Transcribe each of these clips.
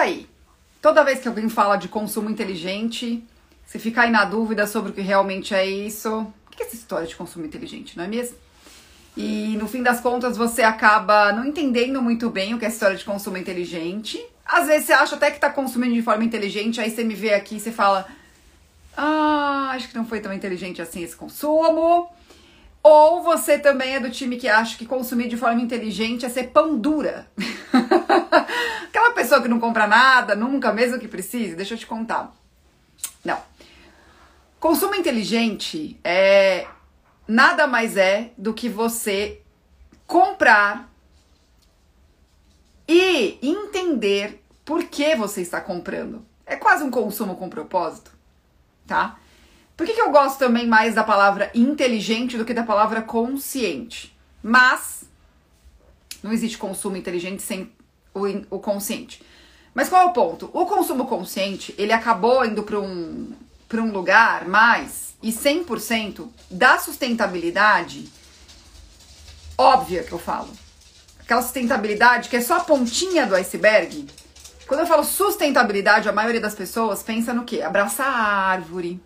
aí? Toda vez que alguém fala de consumo inteligente, você fica aí na dúvida sobre o que realmente é isso. O que é essa história de consumo inteligente, não é mesmo? E no fim das contas você acaba não entendendo muito bem o que é a história de consumo inteligente. Às vezes você acha até que está consumindo de forma inteligente, aí você me vê aqui e você fala: Ah, acho que não foi tão inteligente assim esse consumo. Ou você também é do time que acha que consumir de forma inteligente é ser pão dura. Pessoa que não compra nada, nunca, mesmo que precise, deixa eu te contar. Não. Consumo inteligente é nada mais é do que você comprar e entender por que você está comprando. É quase um consumo com propósito, tá? Por que, que eu gosto também mais da palavra inteligente do que da palavra consciente? Mas não existe consumo inteligente sem o, o consciente. Mas qual é o ponto? O consumo consciente, ele acabou indo para um, um lugar mais e 100% da sustentabilidade óbvia que eu falo. Aquela sustentabilidade que é só a pontinha do iceberg. Quando eu falo sustentabilidade, a maioria das pessoas pensa no quê? Abraçar a árvore,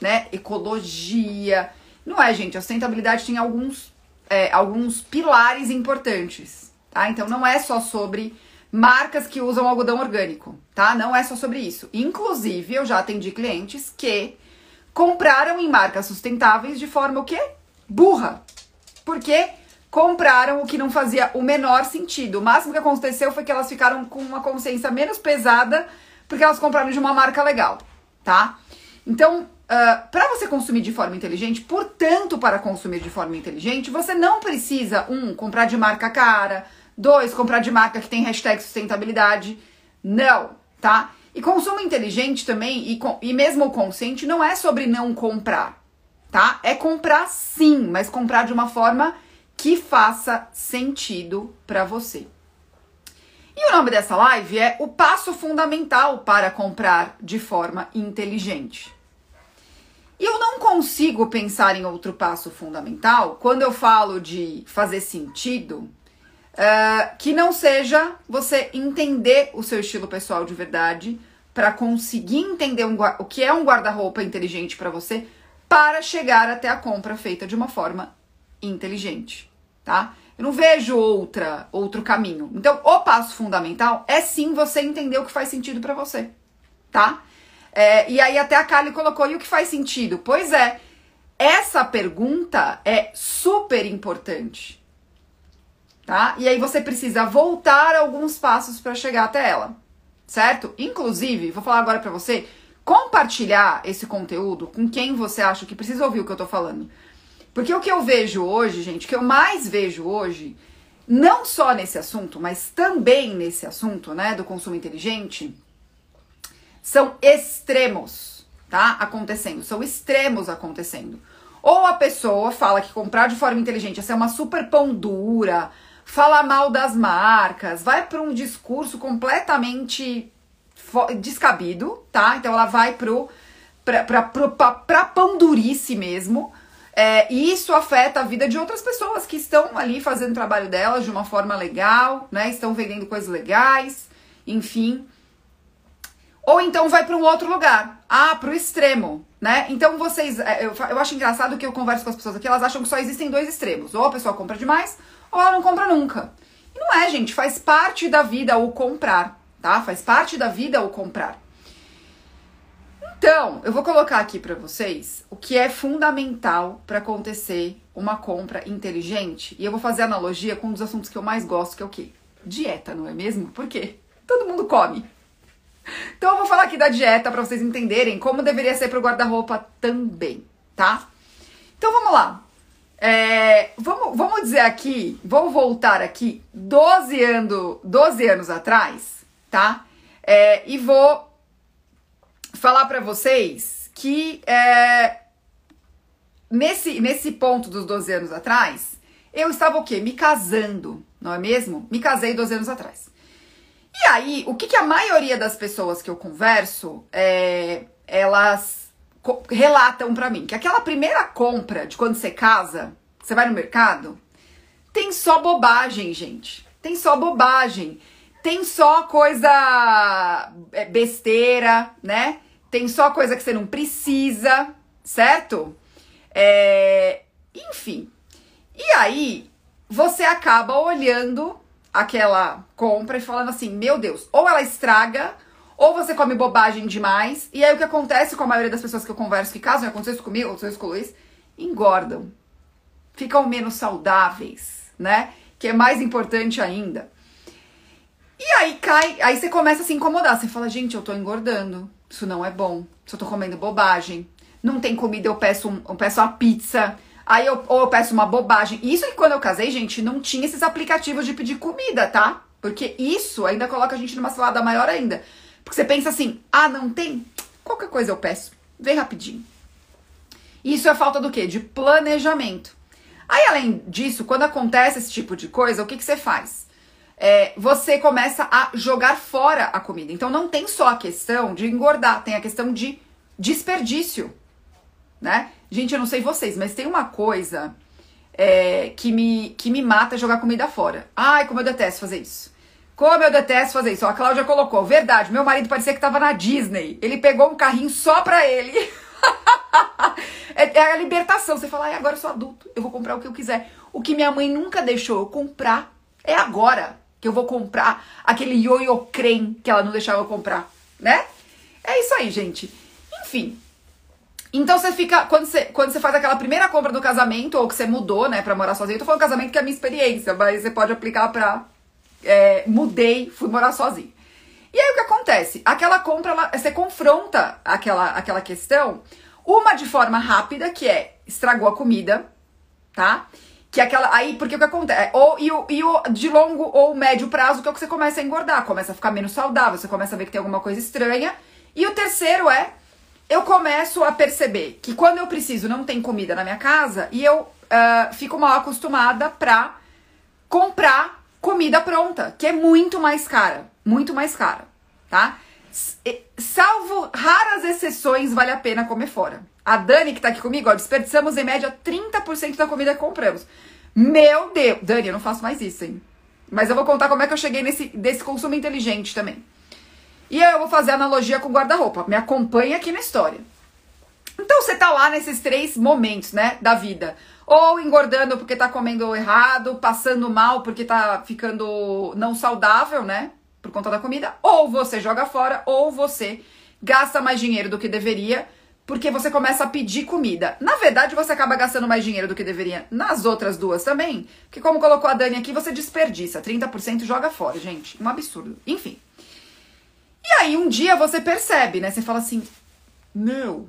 né? Ecologia. Não é, gente. A sustentabilidade tem alguns, é, alguns pilares importantes, tá? Então não é só sobre marcas que usam algodão orgânico, tá? Não é só sobre isso. Inclusive, eu já atendi clientes que compraram em marcas sustentáveis de forma o quê? Burra. Porque compraram o que não fazia o menor sentido. O máximo que aconteceu foi que elas ficaram com uma consciência menos pesada porque elas compraram de uma marca legal, tá? Então, Uh, ah, para você consumir de forma inteligente, portanto, para consumir de forma inteligente, você não precisa, um, comprar de marca cara, dois, comprar de marca que tem hashtag sustentabilidade. Não, tá? E consumo inteligente também, e, e mesmo consciente, não é sobre não comprar, tá? É comprar sim, mas comprar de uma forma que faça sentido para você. E o nome dessa live é o passo fundamental para comprar de forma inteligente. E eu não consigo pensar em outro passo fundamental quando eu falo de fazer sentido uh, que não seja você entender o seu estilo pessoal de verdade para conseguir entender um, o que é um guarda-roupa inteligente para você para chegar até a compra feita de uma forma inteligente, tá? Eu não vejo outra outro caminho. Então, o passo fundamental é sim você entender o que faz sentido para você, tá? É, e aí até a Kali colocou, e o que faz sentido? Pois é, essa pergunta é super importante. Tá? E aí você precisa voltar alguns passos para chegar até ela, certo? Inclusive, vou falar agora para você compartilhar esse conteúdo com quem você acha que precisa ouvir o que eu tô falando. Porque o que eu vejo hoje, gente, o que eu mais vejo hoje, não só nesse assunto, mas também nesse assunto, né, do consumo inteligente, são extremos, tá? Acontecendo, são extremos acontecendo. Ou a pessoa fala que comprar de forma inteligente é ser uma super pão dura, fala mal das marcas, vai para um discurso completamente descabido, tá? Então ela vai pro pra, pra, pão mesmo. É, e isso afeta a vida de outras pessoas que estão ali fazendo o trabalho delas de uma forma legal, né? Estão vendendo coisas legais, enfim. Ou então vai para um outro lugar. Ah, para o extremo, né? Então vocês. É, eu, eu acho engraçado que eu converso com as pessoas aqui, elas acham que só existem dois extremos. Ou a pessoa compra demais, ou ela não compra nunca. E não é, gente. Faz parte da vida o comprar, tá? Faz parte da vida o comprar. Então, eu vou colocar aqui para vocês o que é fundamental para acontecer uma compra inteligente. E eu vou fazer analogia com um dos assuntos que eu mais gosto, que é o quê? Dieta, não é mesmo? Por quê? Todo mundo come. Então eu vou falar aqui da dieta para vocês entenderem como deveria ser para o guarda-roupa também, tá? Então vamos lá. É, vamos, vamos dizer aqui, vou voltar aqui 12, ano, 12 anos atrás, tá? É, e vou falar para vocês que é, nesse, nesse ponto dos 12 anos atrás, eu estava o quê? Me casando, não é mesmo? Me casei 12 anos atrás. E aí, o que, que a maioria das pessoas que eu converso, é, elas relatam para mim? Que aquela primeira compra de quando você casa, você vai no mercado, tem só bobagem, gente. Tem só bobagem. tem só coisa é, besteira, né? Tem só coisa que você não precisa, certo? É, enfim. E aí, você acaba olhando aquela compra e falando assim: meu Deus, ou ela estraga, ou você come bobagem demais. E aí, o que acontece com a maioria das pessoas que eu converso, que caso aconteceu isso comigo, aconteceu isso com o Luiz, engordam. Ficam menos saudáveis, né? Que é mais importante ainda. E aí cai, aí você começa a se incomodar. Você fala, gente, eu tô engordando. Isso não é bom. Se eu tô comendo bobagem. Não tem comida, eu peço, um, eu peço uma pizza. Aí eu, ou eu peço uma bobagem. Isso que quando eu casei, gente, não tinha esses aplicativos de pedir comida, tá? Porque isso ainda coloca a gente numa cilada maior ainda. Porque você pensa assim, ah, não tem? Qualquer coisa eu peço. Vem rapidinho. Isso é falta do quê? De planejamento. Aí, além disso, quando acontece esse tipo de coisa, o que, que você faz? É, você começa a jogar fora a comida. Então, não tem só a questão de engordar, tem a questão de desperdício, né? Gente, eu não sei vocês, mas tem uma coisa é, que, me, que me mata jogar comida fora. Ai, como eu detesto fazer isso. Como eu detesto fazer isso. A Cláudia colocou, verdade, meu marido parecia que tava na Disney. Ele pegou um carrinho só pra ele. é, é, a libertação. Você fala, ai, agora eu sou adulto, eu vou comprar o que eu quiser. O que minha mãe nunca deixou eu comprar é agora que eu vou comprar aquele ioiô creme que ela não deixava eu comprar, né? É isso aí, gente. Enfim, então você fica. Quando você, quando você faz aquela primeira compra do casamento, ou que você mudou, né, pra morar sozinho, eu tô falando casamento que é a minha experiência, mas você pode aplicar pra. É, mudei, fui morar sozinho. E aí o que acontece? Aquela compra, ela, você confronta aquela, aquela questão, uma de forma rápida, que é estragou a comida, tá? Que é aquela. Aí, porque o que acontece? É, ou, e, o, e o de longo ou médio prazo, que é o que você começa a engordar, começa a ficar menos saudável, você começa a ver que tem alguma coisa estranha. E o terceiro é eu começo a perceber que quando eu preciso não tem comida na minha casa e eu uh, fico mal acostumada pra comprar comida pronta, que é muito mais cara, muito mais cara, tá? Salvo raras exceções, vale a pena comer fora. A Dani, que tá aqui comigo, ó, desperdiçamos em média 30% da comida que compramos. Meu Deus! Dani, eu não faço mais isso, hein? Mas eu vou contar como é que eu cheguei nesse desse consumo inteligente também. E aí eu vou fazer analogia com guarda-roupa. Me acompanha aqui na história. Então você tá lá nesses três momentos, né, da vida. Ou engordando porque tá comendo errado, passando mal porque tá ficando não saudável, né, por conta da comida, ou você joga fora, ou você gasta mais dinheiro do que deveria, porque você começa a pedir comida. Na verdade, você acaba gastando mais dinheiro do que deveria nas outras duas também, que como colocou a Dani aqui, você desperdiça, 30% joga fora, gente. Um absurdo. Enfim. E aí um dia você percebe, né? Você fala assim: "Meu,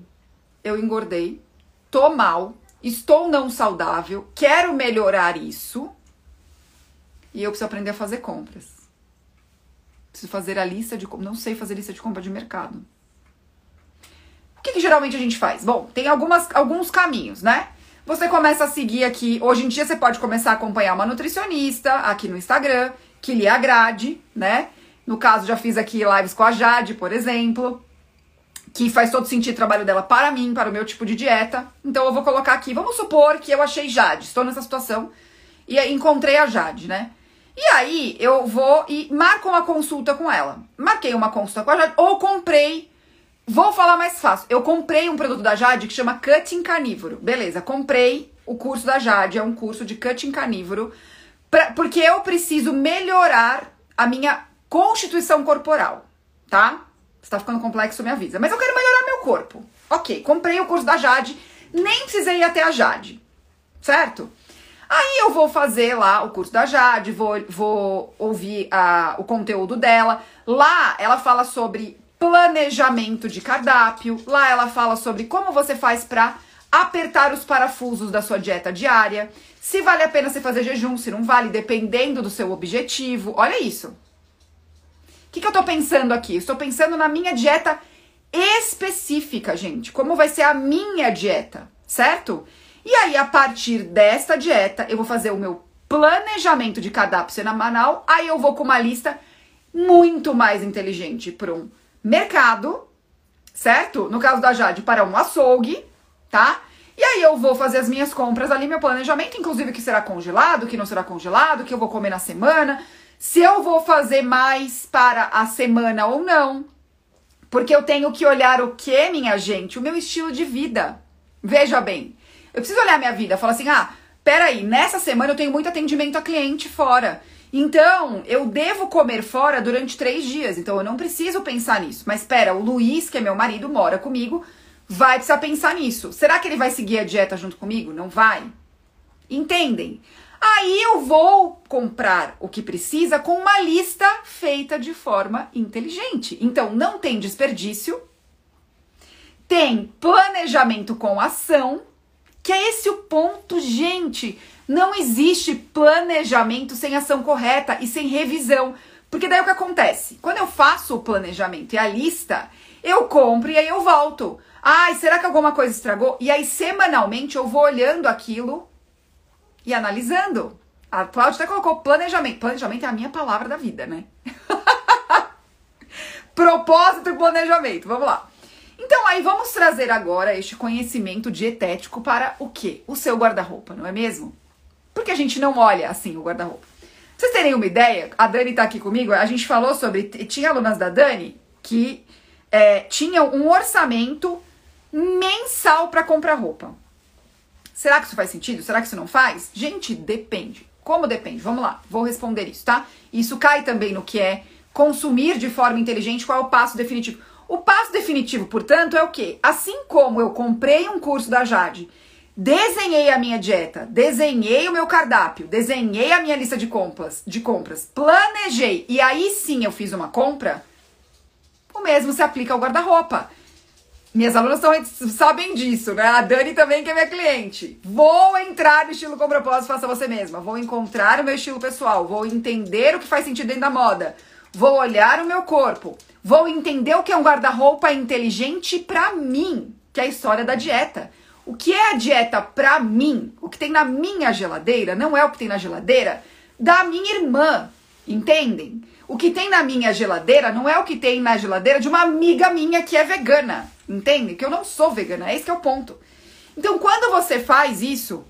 eu engordei, tô mal, estou não saudável, quero melhorar isso. E eu preciso aprender a fazer compras. Preciso fazer a lista de não sei fazer lista de compra de mercado. O que, que geralmente a gente faz? Bom, tem algumas, alguns caminhos, né? Você começa a seguir aqui. Hoje em dia você pode começar a acompanhar uma nutricionista aqui no Instagram, que lhe agrade, né? No caso, já fiz aqui lives com a Jade, por exemplo, que faz todo sentido o trabalho dela para mim, para o meu tipo de dieta. Então eu vou colocar aqui, vamos supor que eu achei Jade, estou nessa situação e encontrei a Jade, né? E aí eu vou e marco uma consulta com ela. Marquei uma consulta com a Jade ou comprei Vou falar mais fácil. Eu comprei um produto da Jade que chama Cutting Carnívoro. Beleza, comprei o curso da Jade, é um curso de cutting carnívoro, pra, porque eu preciso melhorar a minha Constituição corporal, tá? Se tá ficando complexo, me avisa. Mas eu quero melhorar meu corpo. Ok, comprei o curso da Jade, nem precisei ir até a Jade, certo? Aí eu vou fazer lá o curso da Jade, vou, vou ouvir a, o conteúdo dela. Lá ela fala sobre planejamento de cardápio. Lá ela fala sobre como você faz para apertar os parafusos da sua dieta diária. Se vale a pena você fazer jejum, se não vale, dependendo do seu objetivo. Olha isso que, que eu tô pensando aqui? Estou pensando na minha dieta específica, gente. Como vai ser a minha dieta, certo? E aí, a partir desta dieta, eu vou fazer o meu planejamento de cardápio semanal. Aí eu vou com uma lista muito mais inteligente para um mercado, certo? No caso da Jade, para um açougue, tá? E aí eu vou fazer as minhas compras ali, meu planejamento, inclusive que será congelado, que não será congelado, que eu vou comer na semana, se eu vou fazer mais para a semana ou não. Porque eu tenho que olhar o que, minha gente? O meu estilo de vida. Veja bem, eu preciso olhar minha vida, falar assim: ah, peraí, nessa semana eu tenho muito atendimento a cliente fora. Então, eu devo comer fora durante três dias. Então, eu não preciso pensar nisso. Mas espera, o Luiz, que é meu marido, mora comigo, vai precisar pensar nisso. Será que ele vai seguir a dieta junto comigo? Não vai. Entendem? Aí eu vou comprar o que precisa com uma lista feita de forma inteligente. Então, não tem desperdício, tem planejamento com ação, que é esse o ponto, gente. Não existe planejamento sem ação correta e sem revisão. Porque daí o que acontece? Quando eu faço o planejamento e a lista, eu compro e aí eu volto. Ai, será que alguma coisa estragou? E aí, semanalmente, eu vou olhando aquilo e analisando. A Cláudia até colocou planejamento. Planejamento é a minha palavra da vida, né? Propósito e planejamento. Vamos lá. Então, aí vamos trazer agora este conhecimento dietético para o quê? O seu guarda-roupa, não é mesmo? Porque a gente não olha assim o guarda-roupa. Pra vocês terem uma ideia, a Dani tá aqui comigo, a gente falou sobre. Tinha alunas da Dani que é, tinham um orçamento mensal para comprar roupa. Será que isso faz sentido? Será que isso não faz? Gente, depende. Como depende? Vamos lá, vou responder isso, tá? Isso cai também no que é consumir de forma inteligente, qual é o passo definitivo. O passo definitivo, portanto, é o quê? Assim como eu comprei um curso da Jade, desenhei a minha dieta, desenhei o meu cardápio, desenhei a minha lista de compras, de compras, planejei e aí sim eu fiz uma compra, o mesmo se aplica ao guarda-roupa. Minhas alunas sabem disso, né? A Dani também, que é minha cliente. Vou entrar no estilo com propósito, faça você mesma. Vou encontrar o meu estilo pessoal. Vou entender o que faz sentido dentro da moda. Vou olhar o meu corpo. Vou entender o que é um guarda-roupa inteligente para mim, que é a história da dieta. O que é a dieta para mim? O que tem na minha geladeira não é o que tem na geladeira da minha irmã. Entendem? O que tem na minha geladeira não é o que tem na geladeira de uma amiga minha que é vegana. Entende? Que eu não sou vegana, é esse que é o ponto. Então, quando você faz isso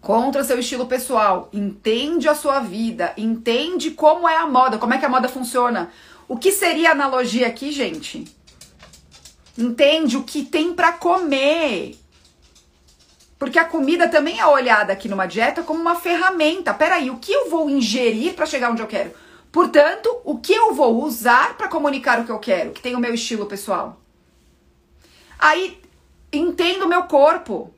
contra seu estilo pessoal, entende a sua vida, entende como é a moda, como é que a moda funciona. O que seria a analogia aqui, gente? Entende o que tem para comer. Porque a comida também é olhada aqui numa dieta como uma ferramenta. Peraí, o que eu vou ingerir para chegar onde eu quero? Portanto, o que eu vou usar para comunicar o que eu quero, que tem o meu estilo pessoal? Aí entendo o meu corpo.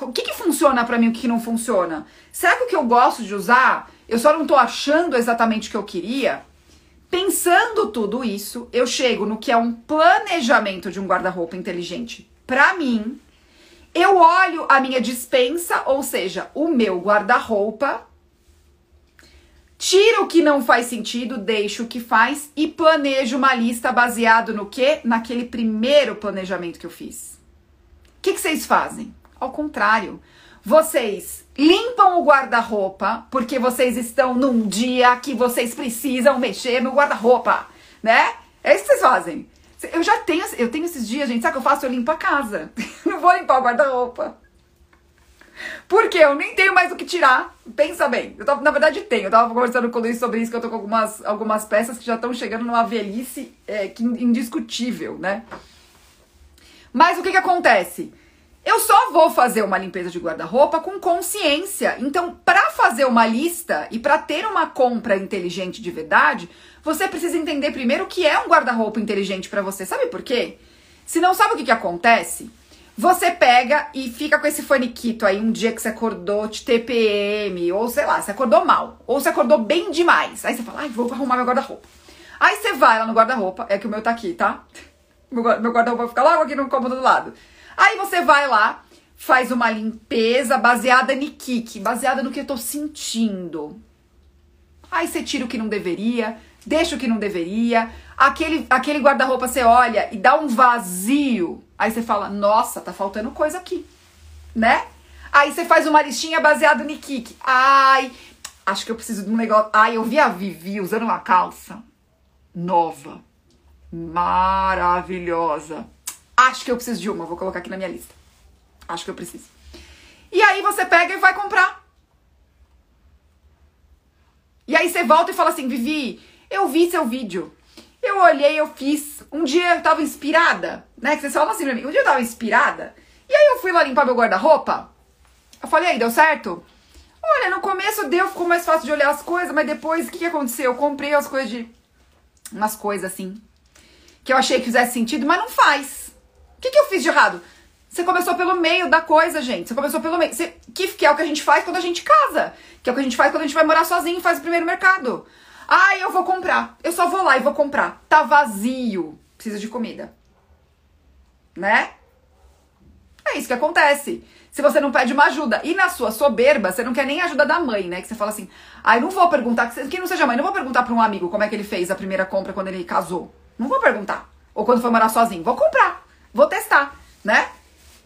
O que, que funciona para mim, o que, que não funciona? Será que o que eu gosto de usar, eu só não tô achando exatamente o que eu queria? Pensando tudo isso, eu chego no que é um planejamento de um guarda-roupa inteligente para mim. Eu olho a minha dispensa, ou seja, o meu guarda-roupa, tiro o que não faz sentido, deixo o que faz e planejo uma lista baseado no que? Naquele primeiro planejamento que eu fiz. O que, que vocês fazem? Ao contrário, vocês limpam o guarda-roupa porque vocês estão num dia que vocês precisam mexer no guarda-roupa, né? É isso que vocês fazem. Eu já tenho, eu tenho esses dias, gente, sabe o que eu faço? Eu limpo a casa. Não vou limpar o guarda-roupa. Porque eu nem tenho mais o que tirar. Pensa bem. Eu tava, na verdade, tenho. Eu tava conversando com o Luiz sobre isso, que eu tô com algumas, algumas peças que já estão chegando numa velhice é, que, indiscutível, né? Mas o que que acontece? Eu só vou fazer uma limpeza de guarda-roupa com consciência. Então, para fazer uma lista e para ter uma compra inteligente de verdade, você precisa entender primeiro o que é um guarda-roupa inteligente para você. Sabe por quê? Se não sabe o que, que acontece, você pega e fica com esse faniquito aí um dia que você acordou de TPM, ou sei lá, você acordou mal, ou você acordou bem demais. Aí você fala, ai, vou arrumar meu guarda-roupa. Aí você vai lá no guarda-roupa, é que o meu tá aqui, tá? Meu guarda-roupa fica logo aqui no cômodo do lado. Aí você vai lá, faz uma limpeza baseada no kick, baseada no que eu tô sentindo. Aí você tira o que não deveria, deixa o que não deveria. Aquele, aquele guarda-roupa você olha e dá um vazio. Aí você fala, nossa, tá faltando coisa aqui, né? Aí você faz uma listinha baseada no kick. Ai, acho que eu preciso de um negócio. Ai, eu vi a Vivi usando uma calça nova, maravilhosa. Acho que eu preciso de uma, vou colocar aqui na minha lista. Acho que eu preciso. E aí você pega e vai comprar. E aí você volta e fala assim, Vivi, eu vi seu vídeo. Eu olhei, eu fiz. Um dia eu tava inspirada, né? Que vocês falam assim pra mim, um dia eu tava inspirada. E aí eu fui lá limpar meu guarda-roupa. Eu falei, aí, deu certo? Olha, no começo deu, ficou mais fácil de olhar as coisas, mas depois, o que, que aconteceu? Eu comprei as coisas de. Umas coisas assim. Que eu achei que fizesse sentido, mas não faz. O que, que eu fiz de errado? Você começou pelo meio da coisa, gente. Você começou pelo meio. Você, que, que é o que a gente faz quando a gente casa. Que é o que a gente faz quando a gente vai morar sozinho e faz o primeiro mercado. Ah, eu vou comprar. Eu só vou lá e vou comprar. Tá vazio. Precisa de comida. Né? É isso que acontece. Se você não pede uma ajuda. E na sua soberba, você não quer nem ajuda da mãe, né? Que você fala assim, ai, ah, não vou perguntar, quem não seja mãe, não vou perguntar pra um amigo como é que ele fez a primeira compra quando ele casou. Não vou perguntar. Ou quando foi morar sozinho. Vou comprar. Vou testar, né?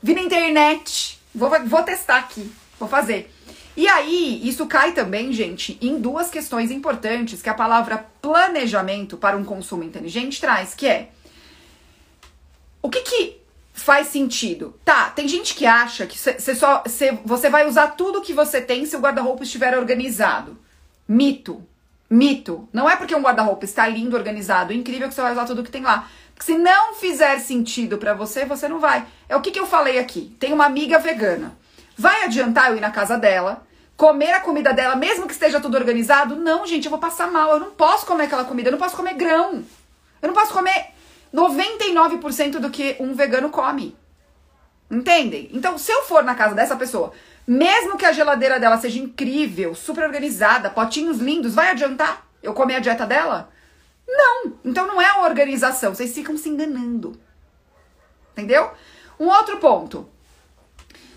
Vi na internet. Vou, vou testar aqui. Vou fazer. E aí, isso cai também, gente, em duas questões importantes que a palavra planejamento para um consumo inteligente traz, que é o que que faz sentido? Tá, tem gente que acha que você só cê, você vai usar tudo que você tem se o guarda-roupa estiver organizado. Mito. Mito. Não é porque um guarda-roupa está lindo, organizado, incrível que você vai usar tudo que tem lá. Porque se não fizer sentido para você, você não vai. É o que, que eu falei aqui. Tem uma amiga vegana. Vai adiantar eu ir na casa dela, comer a comida dela, mesmo que esteja tudo organizado? Não, gente, eu vou passar mal. Eu não posso comer aquela comida, eu não posso comer grão. Eu não posso comer 99% do que um vegano come. Entendem? Então, se eu for na casa dessa pessoa, mesmo que a geladeira dela seja incrível, super organizada, potinhos lindos, vai adiantar eu comer a dieta dela? Não. Então não é a organização, vocês ficam se enganando. Entendeu? Um outro ponto.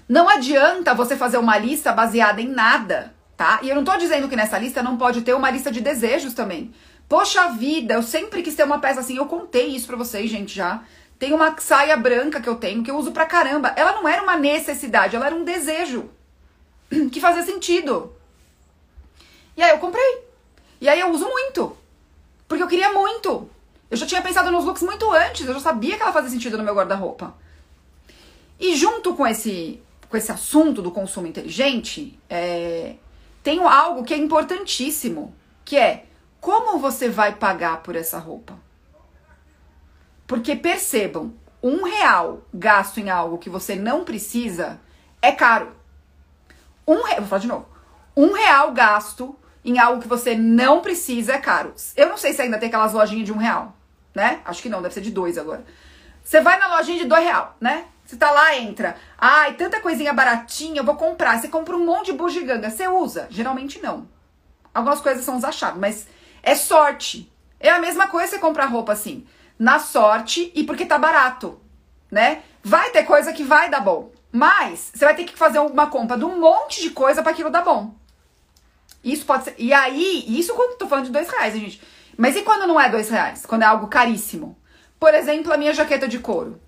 Não adianta você fazer uma lista baseada em nada, tá? E eu não tô dizendo que nessa lista não pode ter uma lista de desejos também. Poxa vida, eu sempre quis ter uma peça assim, eu contei isso pra vocês, gente, já. Tem uma saia branca que eu tenho, que eu uso pra caramba. Ela não era uma necessidade, ela era um desejo. Que fazia sentido. E aí eu comprei. E aí eu uso muito. Porque eu queria muito. Eu já tinha pensado nos looks muito antes, eu já sabia que ela fazia sentido no meu guarda-roupa. E junto com esse com esse assunto do consumo inteligente, é, tenho algo que é importantíssimo, que é como você vai pagar por essa roupa? Porque percebam, um real gasto em algo que você não precisa é caro. Um real, vou falar de novo. Um real gasto em algo que você não precisa é caro. Eu não sei se ainda tem aquelas lojinhas de um real, né? Acho que não, deve ser de dois agora. Você vai na lojinha de dois real, né? Você tá lá, entra. Ai, tanta coisinha baratinha, eu vou comprar. Você compra um monte de bugiganga. Você usa? Geralmente não. Algumas coisas são os achados, mas é sorte. É a mesma coisa você comprar roupa assim. Na sorte e porque tá barato, né? Vai ter coisa que vai dar bom. Mas você vai ter que fazer uma compra de um monte de coisa para aquilo dar bom. Isso pode ser. E aí, isso quando tô falando de dois reais, gente. Mas e quando não é dois reais? Quando é algo caríssimo? Por exemplo, a minha jaqueta de couro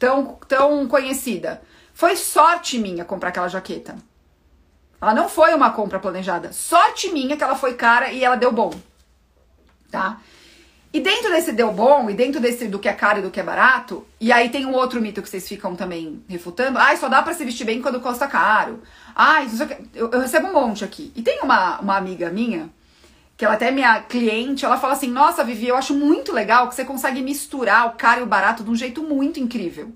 tão, tão conhecida. Foi sorte minha comprar aquela jaqueta. Ela não foi uma compra planejada. Sorte minha que ela foi cara e ela deu bom. Tá? E dentro desse deu bom, e dentro desse do que é caro e do que é barato, e aí tem um outro mito que vocês ficam também refutando. Ai, só dá para se vestir bem quando custa caro. Ai, eu, eu recebo um monte aqui. E tem uma, uma amiga minha que ela até é minha cliente, ela fala assim: Nossa, Vivi, eu acho muito legal que você consegue misturar o caro e o barato de um jeito muito incrível.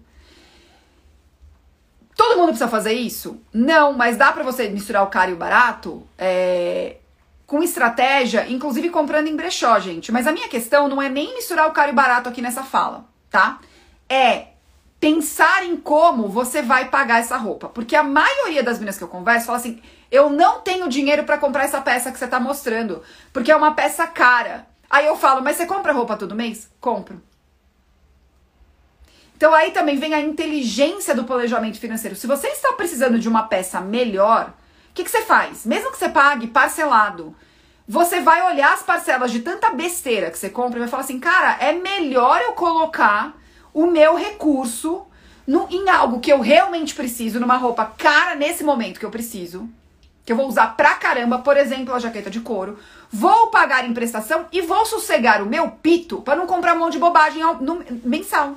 Todo mundo precisa fazer isso? Não, mas dá para você misturar o caro e o barato é, com estratégia, inclusive comprando em brechó, gente. Mas a minha questão não é nem misturar o caro e barato aqui nessa fala, tá? É pensar em como você vai pagar essa roupa. Porque a maioria das meninas que eu converso fala assim: eu não tenho dinheiro para comprar essa peça que você tá mostrando, porque é uma peça cara. Aí eu falo, mas você compra roupa todo mês? Compro. Então aí também vem a inteligência do planejamento financeiro. Se você está precisando de uma peça melhor, o que, você faz? Mesmo que você pague parcelado, você vai olhar as parcelas de tanta besteira que você compra e vai falar assim, cara, é melhor eu colocar o meu recurso no, em algo que eu realmente preciso, numa roupa cara nesse momento que eu preciso, que eu vou usar pra caramba, por exemplo, a jaqueta de couro, vou pagar em prestação e vou sossegar o meu pito para não comprar um monte de bobagem no, mensal.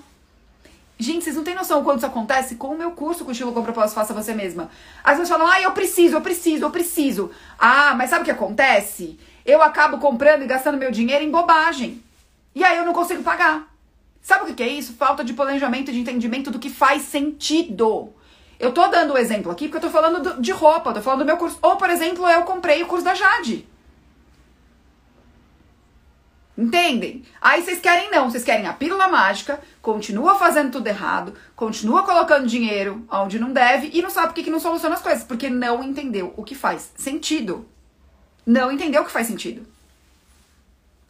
Gente, vocês não têm noção quando isso acontece com o meu curso com estilo com propósito Faça Você Mesma. As pessoas falam, ah, eu preciso, eu preciso, eu preciso. Ah, mas sabe o que acontece? eu acabo comprando e gastando meu dinheiro em bobagem. E aí eu não consigo pagar. Sabe o que é isso? Falta de planejamento, de entendimento do que faz sentido. Eu tô dando o exemplo aqui porque eu tô falando de roupa, tô falando do meu curso. Ou, por exemplo, eu comprei o curso da Jade. Entendem? Aí vocês querem não, vocês querem a pílula mágica, continua fazendo tudo errado, continua colocando dinheiro onde não deve e não sabe por que, que não soluciona as coisas, porque não entendeu o que faz sentido. Não entendeu o que faz sentido.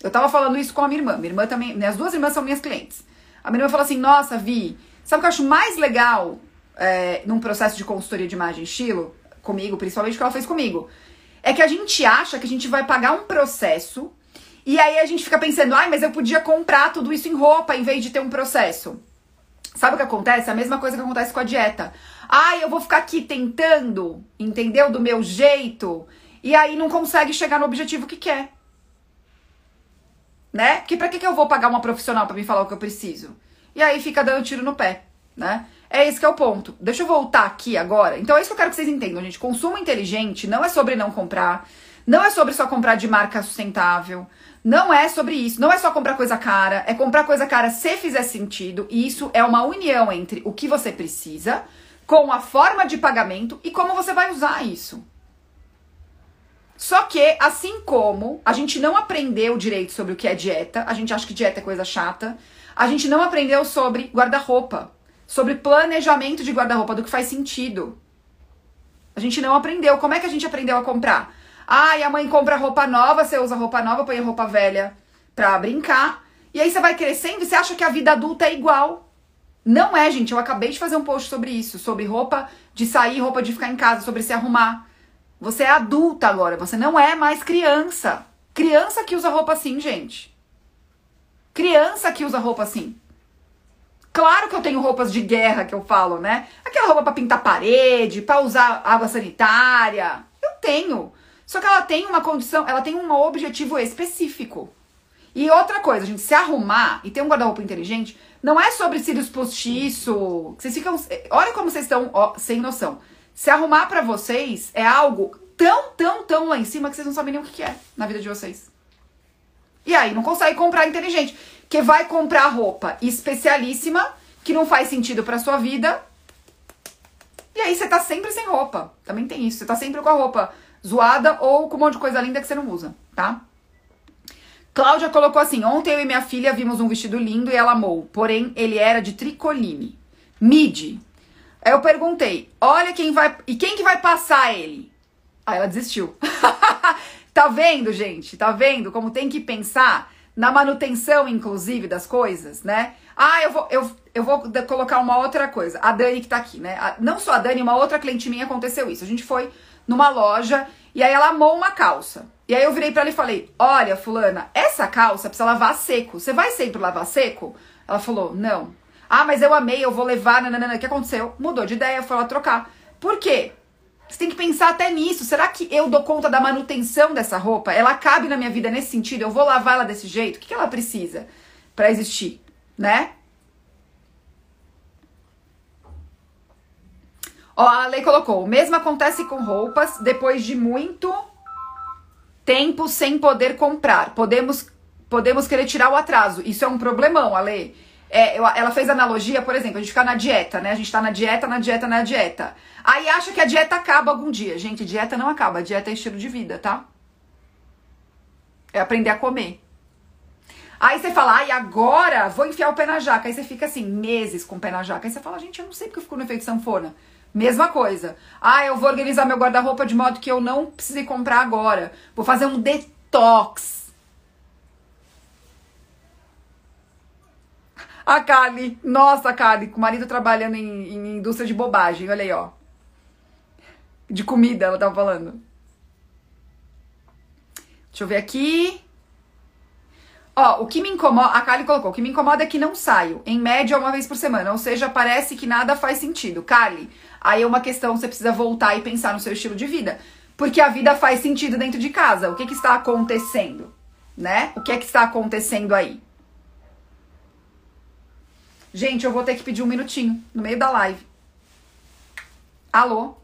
Eu tava falando isso com a minha irmã. Minha irmã também, minhas duas irmãs são minhas clientes. A minha irmã falou assim: Nossa, Vi, sabe o que eu acho mais legal é, num processo de consultoria de imagem estilo? Comigo, principalmente o que ela fez comigo. É que a gente acha que a gente vai pagar um processo e aí a gente fica pensando, ai, mas eu podia comprar tudo isso em roupa em vez de ter um processo. Sabe o que acontece? A mesma coisa que acontece com a dieta. Ai, eu vou ficar aqui tentando, entendeu? Do meu jeito. E aí não consegue chegar no objetivo que quer. Né? Porque pra que, que eu vou pagar uma profissional para me falar o que eu preciso? E aí fica dando tiro no pé, né? É esse que é o ponto. Deixa eu voltar aqui agora. Então é isso que eu quero que vocês entendam, gente. Consumo inteligente não é sobre não comprar, não é sobre só comprar de marca sustentável, não é sobre isso. Não é só comprar coisa cara. É comprar coisa cara se fizer sentido. E isso é uma união entre o que você precisa com a forma de pagamento e como você vai usar isso. Só que, assim como a gente não aprendeu direito sobre o que é dieta, a gente acha que dieta é coisa chata, a gente não aprendeu sobre guarda-roupa, sobre planejamento de guarda-roupa, do que faz sentido. A gente não aprendeu. Como é que a gente aprendeu a comprar? E a mãe compra roupa nova, você usa roupa nova, põe roupa velha pra brincar. E aí você vai crescendo e você acha que a vida adulta é igual. Não é, gente. Eu acabei de fazer um post sobre isso, sobre roupa de sair, roupa de ficar em casa, sobre se arrumar. Você é adulta agora, você não é mais criança. Criança que usa roupa assim, gente. Criança que usa roupa assim. Claro que eu tenho roupas de guerra que eu falo, né? Aquela roupa para pintar parede, para usar água sanitária. Eu tenho. Só que ela tem uma condição, ela tem um objetivo específico. E outra coisa, gente se arrumar e ter um guarda-roupa inteligente não é sobre cílios postiço. Vocês ficam. Olha como vocês estão ó, sem noção. Se arrumar para vocês é algo tão, tão, tão lá em cima que vocês não sabem nem o que é na vida de vocês. E aí, não consegue comprar inteligente. Que vai comprar roupa especialíssima, que não faz sentido pra sua vida. E aí você tá sempre sem roupa. Também tem isso. Você tá sempre com a roupa zoada ou com um monte de coisa linda que você não usa, tá? Cláudia colocou assim: ontem eu e minha filha vimos um vestido lindo e ela amou, porém ele era de tricoline. Midi. Aí eu perguntei: olha quem vai. E quem que vai passar ele? Aí ela desistiu. tá vendo, gente? Tá vendo como tem que pensar na manutenção, inclusive, das coisas, né? Ah, eu vou, eu, eu vou colocar uma outra coisa. A Dani que tá aqui, né? A, não só a Dani, uma outra cliente minha aconteceu isso. A gente foi numa loja e aí ela amou uma calça. E aí eu virei para ela e falei: Olha, fulana, essa calça precisa lavar seco. Você vai sempre lavar seco? Ela falou: Não. Ah, mas eu amei, eu vou levar. Nanana. O que aconteceu? Mudou de ideia, foi lá trocar. Por quê? Você tem que pensar até nisso. Será que eu dou conta da manutenção dessa roupa? Ela cabe na minha vida nesse sentido? Eu vou lavar ela desse jeito? O que ela precisa para existir, né? Ó, a lei colocou: o mesmo acontece com roupas depois de muito tempo sem poder comprar. Podemos, podemos querer tirar o atraso. Isso é um problemão, a lei. É, ela fez analogia, por exemplo, a gente fica na dieta, né? A gente tá na dieta, na dieta, na dieta. Aí acha que a dieta acaba algum dia. Gente, dieta não acaba. Dieta é estilo de vida, tá? É aprender a comer. Aí você fala, ai, agora vou enfiar o pé na jaca. Aí você fica assim, meses com o pé na jaca. Aí você fala, gente, eu não sei porque eu fico no efeito sanfona. Mesma coisa. Ah, eu vou organizar meu guarda-roupa de modo que eu não precise comprar agora. Vou fazer um detox. A Kali, nossa, Kali, com o marido trabalhando em, em indústria de bobagem, olha aí, ó. De comida, ela tava falando. Deixa eu ver aqui. Ó, o que me incomoda, a Kali colocou, o que me incomoda é que não saio, em média uma vez por semana, ou seja, parece que nada faz sentido. Kali, aí é uma questão, você precisa voltar e pensar no seu estilo de vida, porque a vida faz sentido dentro de casa. O que que está acontecendo, né? O que é que está acontecendo aí? Gente, eu vou ter que pedir um minutinho no meio da live. Alô?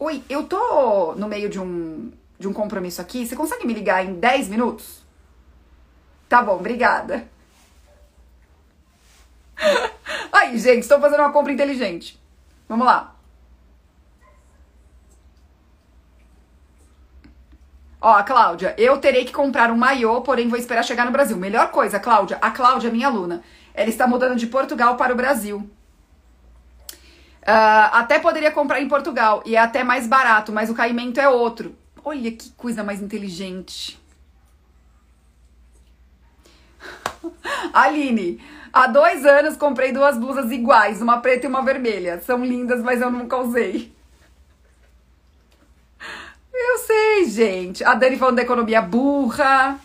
Oi, eu tô no meio de um de um compromisso aqui. Você consegue me ligar em 10 minutos? Tá bom, obrigada. Aí, gente, estou fazendo uma compra inteligente. Vamos lá. Ó, Cláudia, eu terei que comprar um maiô, porém vou esperar chegar no Brasil. Melhor coisa, Cláudia, a Cláudia, minha aluna, ela está mudando de Portugal para o Brasil. Uh, até poderia comprar em Portugal e é até mais barato, mas o caimento é outro. Olha que coisa mais inteligente. Aline, há dois anos comprei duas blusas iguais, uma preta e uma vermelha. São lindas, mas eu nunca usei. Eu sei, gente. A Dani falando da economia burra.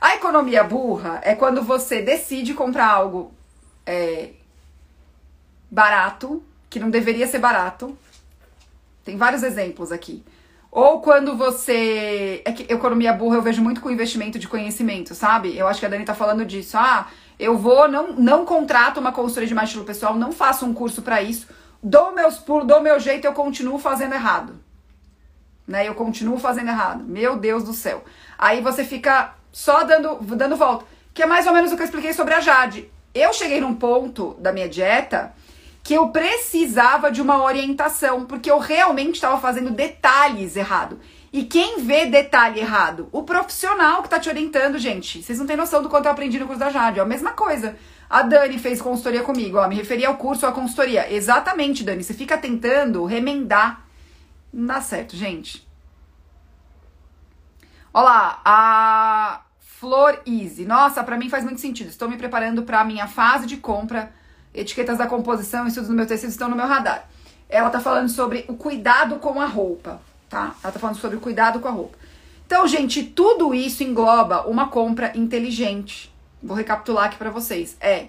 A economia burra é quando você decide comprar algo é, barato, que não deveria ser barato. Tem vários exemplos aqui. Ou quando você. É que economia burra eu vejo muito com investimento de conhecimento, sabe? Eu acho que a Dani tá falando disso. Ah, eu vou, não, não contrato uma consultoria de mais pessoal, não faço um curso para isso, dou meus pulos, dou meu jeito eu continuo fazendo errado né? Eu continuo fazendo errado. Meu Deus do céu. Aí você fica só dando, dando volta. Que é mais ou menos o que eu expliquei sobre a Jade. Eu cheguei num ponto da minha dieta que eu precisava de uma orientação, porque eu realmente estava fazendo detalhes errado. E quem vê detalhe errado? O profissional que está te orientando, gente. Vocês não têm noção do quanto eu aprendi no curso da Jade. É a mesma coisa. A Dani fez consultoria comigo, ó. Me referia ao curso ou à consultoria. Exatamente, Dani. Você fica tentando remendar não dá certo, gente. Olá, a Flor Easy. Nossa, para mim faz muito sentido. Estou me preparando para a minha fase de compra. Etiquetas da composição, estudos no meu tecido estão no meu radar. Ela tá falando sobre o cuidado com a roupa, tá? Ela tá falando sobre o cuidado com a roupa. Então, gente, tudo isso engloba uma compra inteligente. Vou recapitular aqui para vocês. É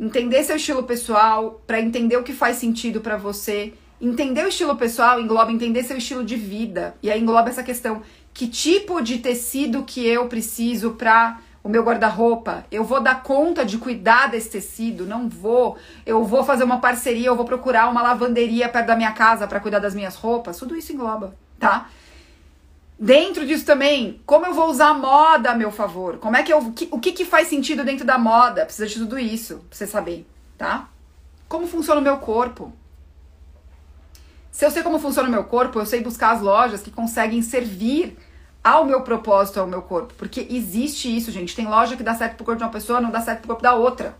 entender seu estilo pessoal, para entender o que faz sentido para você Entender o estilo pessoal engloba entender seu estilo de vida. E aí engloba essa questão: que tipo de tecido que eu preciso para o meu guarda-roupa? Eu vou dar conta de cuidar desse tecido? Não vou. Eu vou fazer uma parceria, eu vou procurar uma lavanderia perto da minha casa para cuidar das minhas roupas? Tudo isso engloba, tá? Dentro disso também, como eu vou usar a moda a meu favor? Como é que eu. Que, o que, que faz sentido dentro da moda? Precisa de tudo isso pra você saber, tá? Como funciona o meu corpo? Se eu sei como funciona o meu corpo, eu sei buscar as lojas que conseguem servir ao meu propósito, ao meu corpo. Porque existe isso, gente. Tem loja que dá certo pro corpo de uma pessoa, não dá certo pro corpo da outra.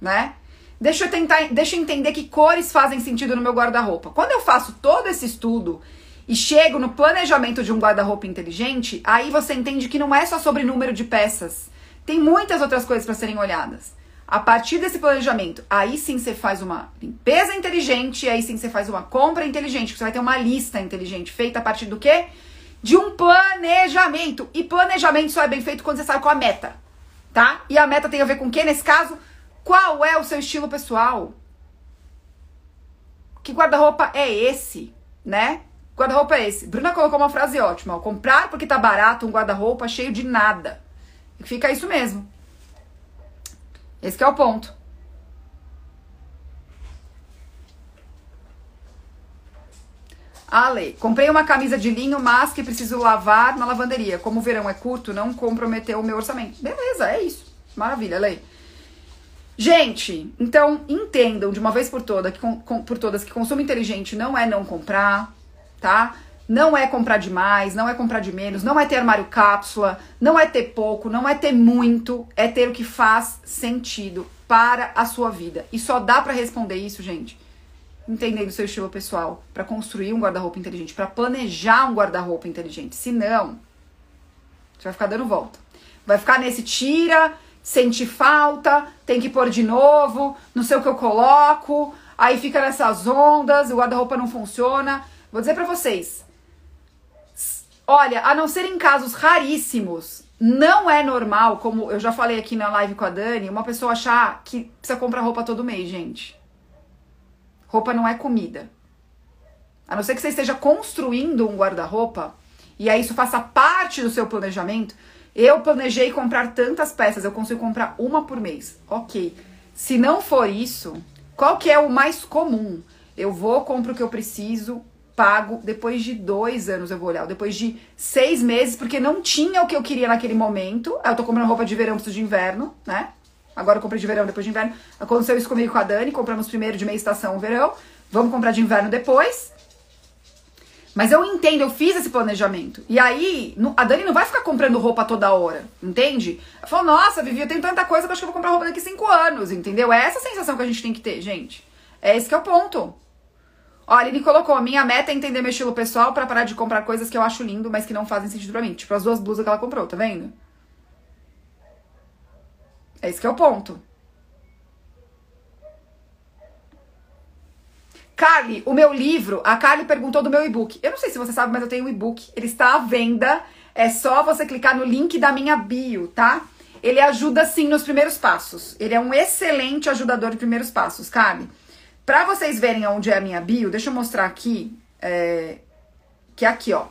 Né? Deixa eu tentar, deixa eu entender que cores fazem sentido no meu guarda-roupa. Quando eu faço todo esse estudo e chego no planejamento de um guarda-roupa inteligente, aí você entende que não é só sobre número de peças. Tem muitas outras coisas para serem olhadas. A partir desse planejamento, aí sim você faz uma limpeza inteligente, aí sim você faz uma compra inteligente, você vai ter uma lista inteligente feita a partir do quê? De um planejamento. E planejamento só é bem feito quando você sabe qual a meta, tá? E a meta tem a ver com o quê nesse caso? Qual é o seu estilo pessoal? Que guarda-roupa é esse, né? Guarda-roupa é esse. Bruna colocou uma frase ótima, ó, comprar porque tá barato um guarda-roupa cheio de nada. Fica isso mesmo. Esse é o ponto. Ale, comprei uma camisa de linho, mas que preciso lavar na lavanderia. Como o verão é curto, não comprometeu o meu orçamento. Beleza, é isso. Maravilha, Lei. Gente, então entendam de uma vez por, toda, que, com, por todas que consumo inteligente não é não comprar, tá? Não é comprar demais, não é comprar de menos, não é ter armário cápsula, não é ter pouco, não é ter muito, é ter o que faz sentido para a sua vida. E só dá para responder isso, gente, entendendo seu estilo pessoal, para construir um guarda-roupa inteligente, para planejar um guarda-roupa inteligente. Se não, você vai ficar dando volta. Vai ficar nesse tira, sente falta, tem que pôr de novo, não sei o que eu coloco, aí fica nessas ondas, o guarda-roupa não funciona. Vou dizer para vocês, Olha, a não ser em casos raríssimos, não é normal, como eu já falei aqui na live com a Dani, uma pessoa achar que precisa comprar roupa todo mês, gente. Roupa não é comida. A não ser que você esteja construindo um guarda-roupa e aí isso faça parte do seu planejamento. Eu planejei comprar tantas peças, eu consigo comprar uma por mês. Ok. Se não for isso, qual que é o mais comum? Eu vou, compro o que eu preciso, pago depois de dois anos, eu vou olhar, depois de seis meses, porque não tinha o que eu queria naquele momento. Eu tô comprando roupa de verão, preciso de inverno, né? Agora eu comprei de verão, depois de inverno. Aconteceu isso comigo com a Dani, compramos primeiro de meia estação o verão, vamos comprar de inverno depois. Mas eu entendo, eu fiz esse planejamento. E aí, a Dani não vai ficar comprando roupa toda hora, entende? Ela falou, nossa, Vivi, eu tenho tanta coisa acho que eu vou comprar roupa daqui cinco anos, entendeu? É essa sensação que a gente tem que ter, gente. É esse que é o ponto. Olha, ele colocou, minha meta é entender meu estilo pessoal para parar de comprar coisas que eu acho lindo, mas que não fazem sentido pra mim. Tipo as duas blusas que ela comprou, tá vendo? É esse que é o ponto. Carly, o meu livro, a Carly perguntou do meu e-book. Eu não sei se você sabe, mas eu tenho um e-book. Ele está à venda. É só você clicar no link da minha bio, tá? Ele ajuda sim nos primeiros passos. Ele é um excelente ajudador de primeiros passos, Carly. Para vocês verem onde é a minha bio, deixa eu mostrar aqui. É, que é aqui, ó.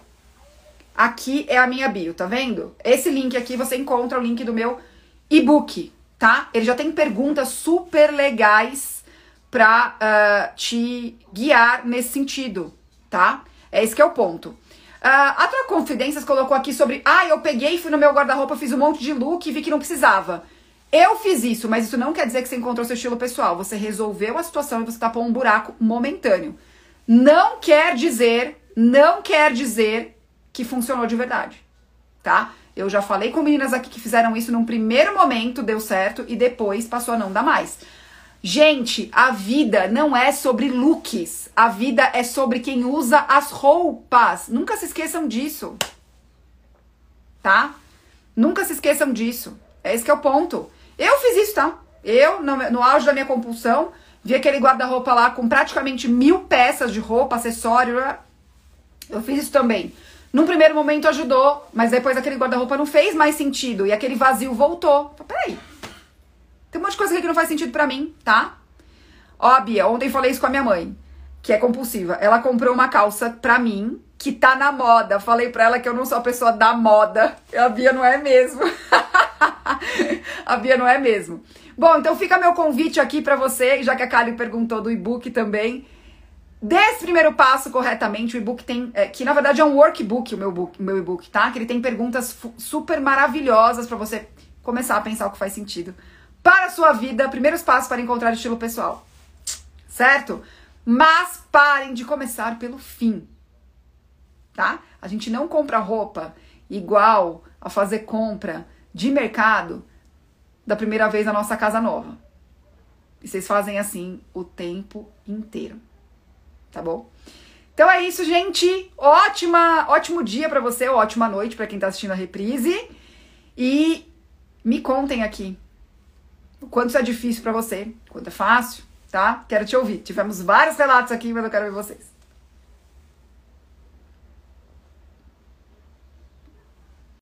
Aqui é a minha bio, tá vendo? Esse link aqui você encontra o link do meu e-book, tá? Ele já tem perguntas super legais pra uh, te guiar nesse sentido, tá? É esse que é o ponto. Uh, a tua Confidências colocou aqui sobre, ah, eu peguei, fui no meu guarda-roupa, fiz um monte de look e vi que não precisava. Eu fiz isso, mas isso não quer dizer que você encontrou seu estilo pessoal. Você resolveu a situação e você tapou um buraco momentâneo. Não quer dizer, não quer dizer que funcionou de verdade, tá? Eu já falei com meninas aqui que fizeram isso num primeiro momento, deu certo, e depois passou a não dar mais. Gente, a vida não é sobre looks. A vida é sobre quem usa as roupas. Nunca se esqueçam disso. Tá? Nunca se esqueçam disso. É esse que é o ponto. Eu fiz isso, tá? Eu, no, no auge da minha compulsão, vi aquele guarda-roupa lá com praticamente mil peças de roupa, acessório. Eu fiz isso também. Num primeiro momento ajudou, mas depois aquele guarda-roupa não fez mais sentido e aquele vazio voltou. Peraí. Tem um monte de coisa aqui que não faz sentido para mim, tá? Ó, Bia, ontem falei isso com a minha mãe, que é compulsiva. Ela comprou uma calça pra mim, que tá na moda. Falei pra ela que eu não sou a pessoa da moda. A Bia não é mesmo. a Bia não é mesmo. Bom, então fica meu convite aqui para você, já que a Kali perguntou do e-book também. Dê esse primeiro passo corretamente. O e-book tem. É, que na verdade é um workbook, o meu, book, meu e-book, tá? Que ele tem perguntas super maravilhosas para você começar a pensar o que faz sentido para a sua vida. Primeiros passos para encontrar estilo pessoal. Certo? Mas parem de começar pelo fim. Tá? A gente não compra roupa igual a fazer compra de mercado da primeira vez na nossa casa nova. E vocês fazem assim o tempo inteiro. Tá bom? Então é isso, gente. Ótima, ótimo dia para você, ótima noite para quem tá assistindo a reprise. E me contem aqui o quanto isso é difícil para você, quanto é fácil, tá? Quero te ouvir. Tivemos vários relatos aqui, mas eu quero ver vocês.